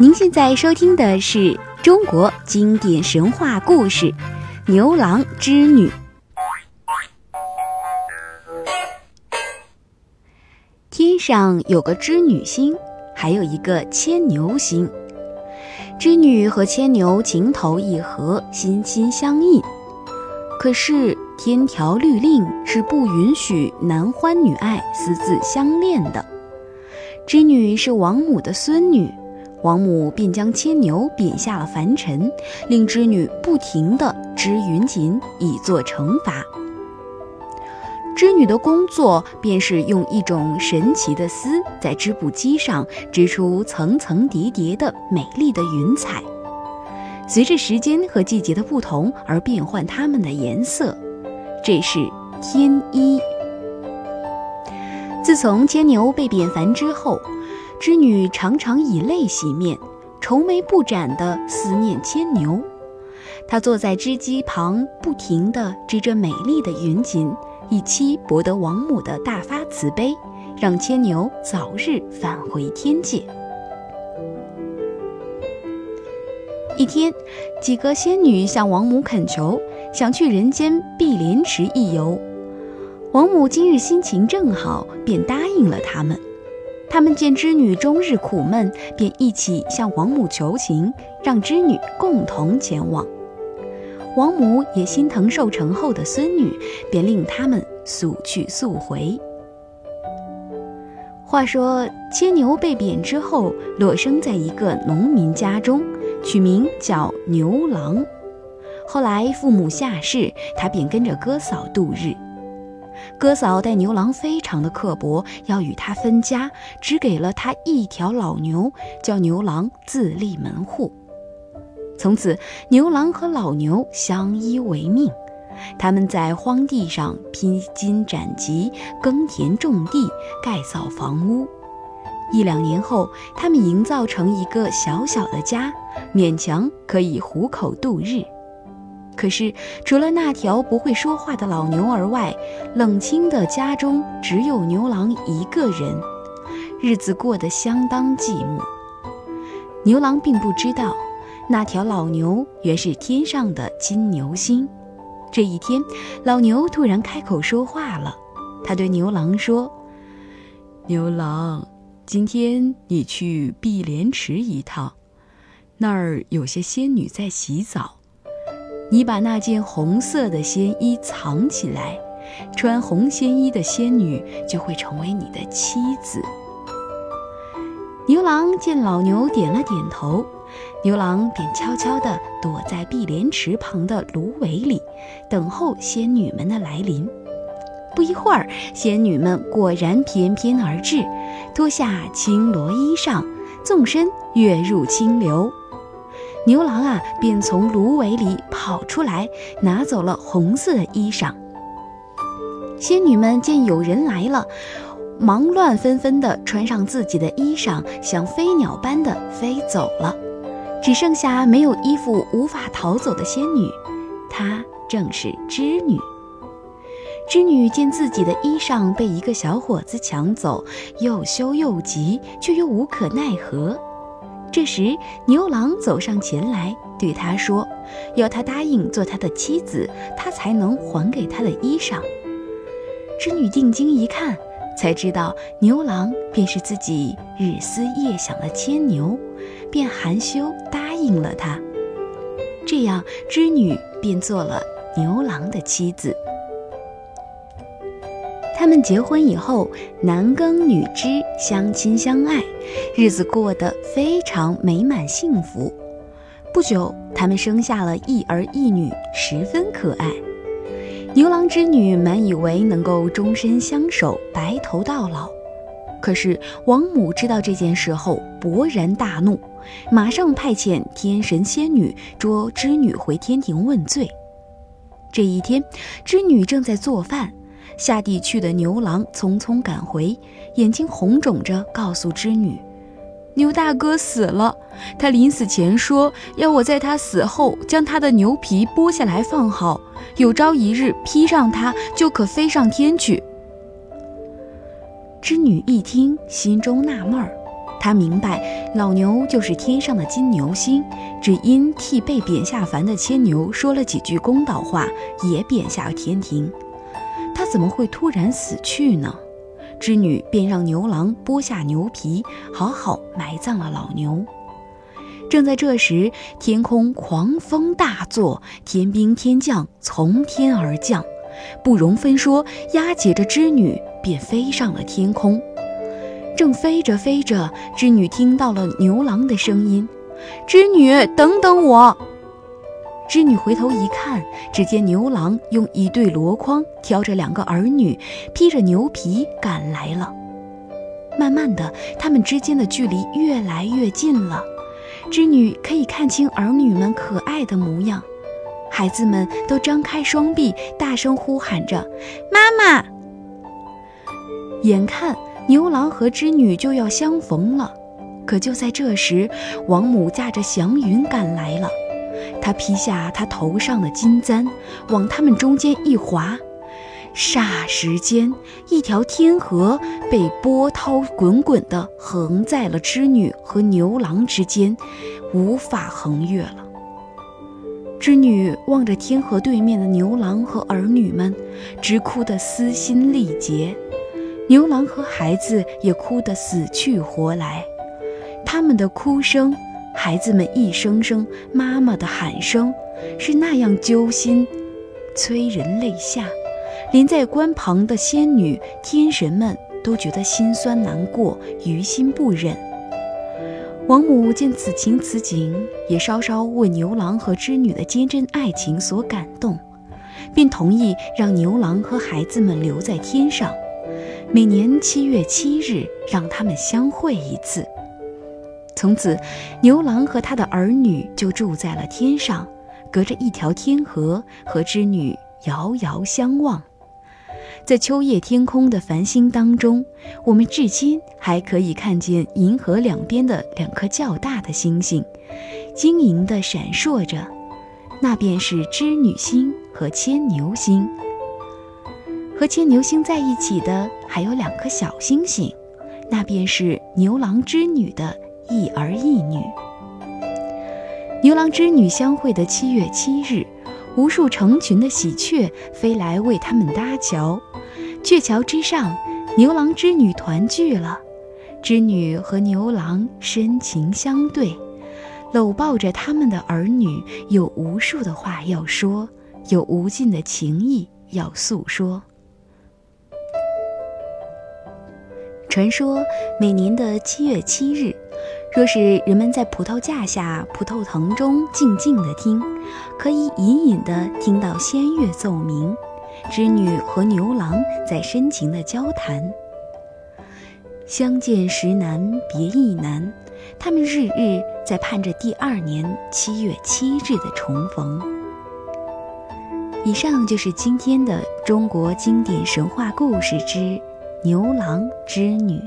您现在收听的是中国经典神话故事《牛郎织女》。天上有个织女星，还有一个牵牛星。织女和牵牛情投意合，心心相印。可是天条律令是不允许男欢女爱、私自相恋的。织女是王母的孙女。王母便将牵牛贬下了凡尘，令织女不停地织云锦以作惩罚。织女的工作便是用一种神奇的丝，在织布机上织出层层叠叠的美丽的云彩，随着时间和季节的不同而变换它们的颜色，这是天衣。自从牵牛被贬凡之后。织女常常以泪洗面，愁眉不展地思念牵牛。她坐在织机旁，不停地织着美丽的云锦，以期博得王母的大发慈悲，让牵牛早日返回天界。一天，几个仙女向王母恳求，想去人间碧莲池一游。王母今日心情正好，便答应了他们。他们见织女终日苦闷，便一起向王母求情，让织女共同前往。王母也心疼受成后的孙女，便令他们速去速回。话说，牵牛被贬之后，落生在一个农民家中，取名叫牛郎。后来父母下世，他便跟着哥嫂度日。哥嫂待牛郎非常的刻薄，要与他分家，只给了他一条老牛，叫牛郎自立门户。从此，牛郎和老牛相依为命。他们在荒地上披荆斩棘，耕田种地，盖造房屋。一两年后，他们营造成一个小小的家，勉强可以糊口度日。可是，除了那条不会说话的老牛儿外，冷清的家中只有牛郎一个人，日子过得相当寂寞。牛郎并不知道，那条老牛原是天上的金牛星。这一天，老牛突然开口说话了，他对牛郎说：“牛郎，今天你去碧莲池一趟，那儿有些仙女在洗澡。”你把那件红色的仙衣藏起来，穿红仙衣的仙女就会成为你的妻子。牛郎见老牛点了点头，牛郎便悄悄地躲在碧莲池旁的芦苇里，等候仙女们的来临。不一会儿，仙女们果然翩翩而至，脱下青罗衣裳，纵身跃入清流。牛郎啊，便从芦苇里跑出来，拿走了红色的衣裳。仙女们见有人来了，忙乱纷纷地穿上自己的衣裳，像飞鸟般的飞走了。只剩下没有衣服、无法逃走的仙女，她正是织女。织女见自己的衣裳被一个小伙子抢走，又羞又急，却又无可奈何。这时，牛郎走上前来，对他说：“要他答应做他的妻子，他才能还给他的衣裳。”织女定睛一看，才知道牛郎便是自己日思夜想的牵牛，便含羞答应了他。这样，织女便做了牛郎的妻子。他们结婚以后，男耕女织，相亲相爱，日子过得非常美满幸福。不久，他们生下了一儿一女，十分可爱。牛郎织女满以为能够终身相守，白头到老。可是王母知道这件事后，勃然大怒，马上派遣天神仙女捉织女回天庭问罪。这一天，织女正在做饭。下地去的牛郎匆匆赶回，眼睛红肿着，告诉织女：“牛大哥死了。他临死前说，要我在他死后将他的牛皮剥下来放好，有朝一日披上它，就可飞上天去。”织女一听，心中纳闷儿，她明白老牛就是天上的金牛星，只因替被贬下凡的牵牛说了几句公道话，也贬下天庭。怎么会突然死去呢？织女便让牛郎剥下牛皮，好好埋葬了老牛。正在这时，天空狂风大作，天兵天将从天而降，不容分说，押解着织女便飞上了天空。正飞着飞着，织女听到了牛郎的声音：“织女，等等我！”织女回头一看，只见牛郎用一对箩筐挑着两个儿女，披着牛皮赶来了。慢慢的，他们之间的距离越来越近了。织女可以看清儿女们可爱的模样，孩子们都张开双臂，大声呼喊着：“妈妈！”眼看牛郎和织女就要相逢了，可就在这时，王母驾着祥云赶来了。他披下他头上的金簪，往他们中间一划，霎时间，一条天河被波涛滚滚地横在了织女和牛郎之间，无法横越了。织女望着天河对面的牛郎和儿女们，直哭得撕心裂肺；牛郎和孩子也哭得死去活来，他们的哭声。孩子们一声声妈妈的喊声，是那样揪心，催人泪下，连在关旁的仙女、天神们都觉得心酸难过，于心不忍。王母见此情此景，也稍稍为牛郎和织女的坚贞爱情所感动，便同意让牛郎和孩子们留在天上，每年七月七日让他们相会一次。从此，牛郎和他的儿女就住在了天上，隔着一条天河，和织女遥遥相望。在秋夜天空的繁星当中，我们至今还可以看见银河两边的两颗较大的星星，晶莹地闪烁着。那便是织女星和牵牛星。和牵牛星在一起的还有两颗小星星，那便是牛郎织女的。一儿一女，牛郎织女相会的七月七日，无数成群的喜鹊飞来为他们搭桥。鹊桥之上，牛郎织女团聚了。织女和牛郎深情相对，搂抱着他们的儿女，有无数的话要说，有无尽的情意要诉说。传说每年的七月七日。若是人们在葡萄架下、葡萄藤中静静地听，可以隐隐地听到仙乐奏鸣，织女和牛郎在深情地交谈。相见时难别亦难，他们日日在盼着第二年七月七日的重逢。以上就是今天的中国经典神话故事之牛郎织女。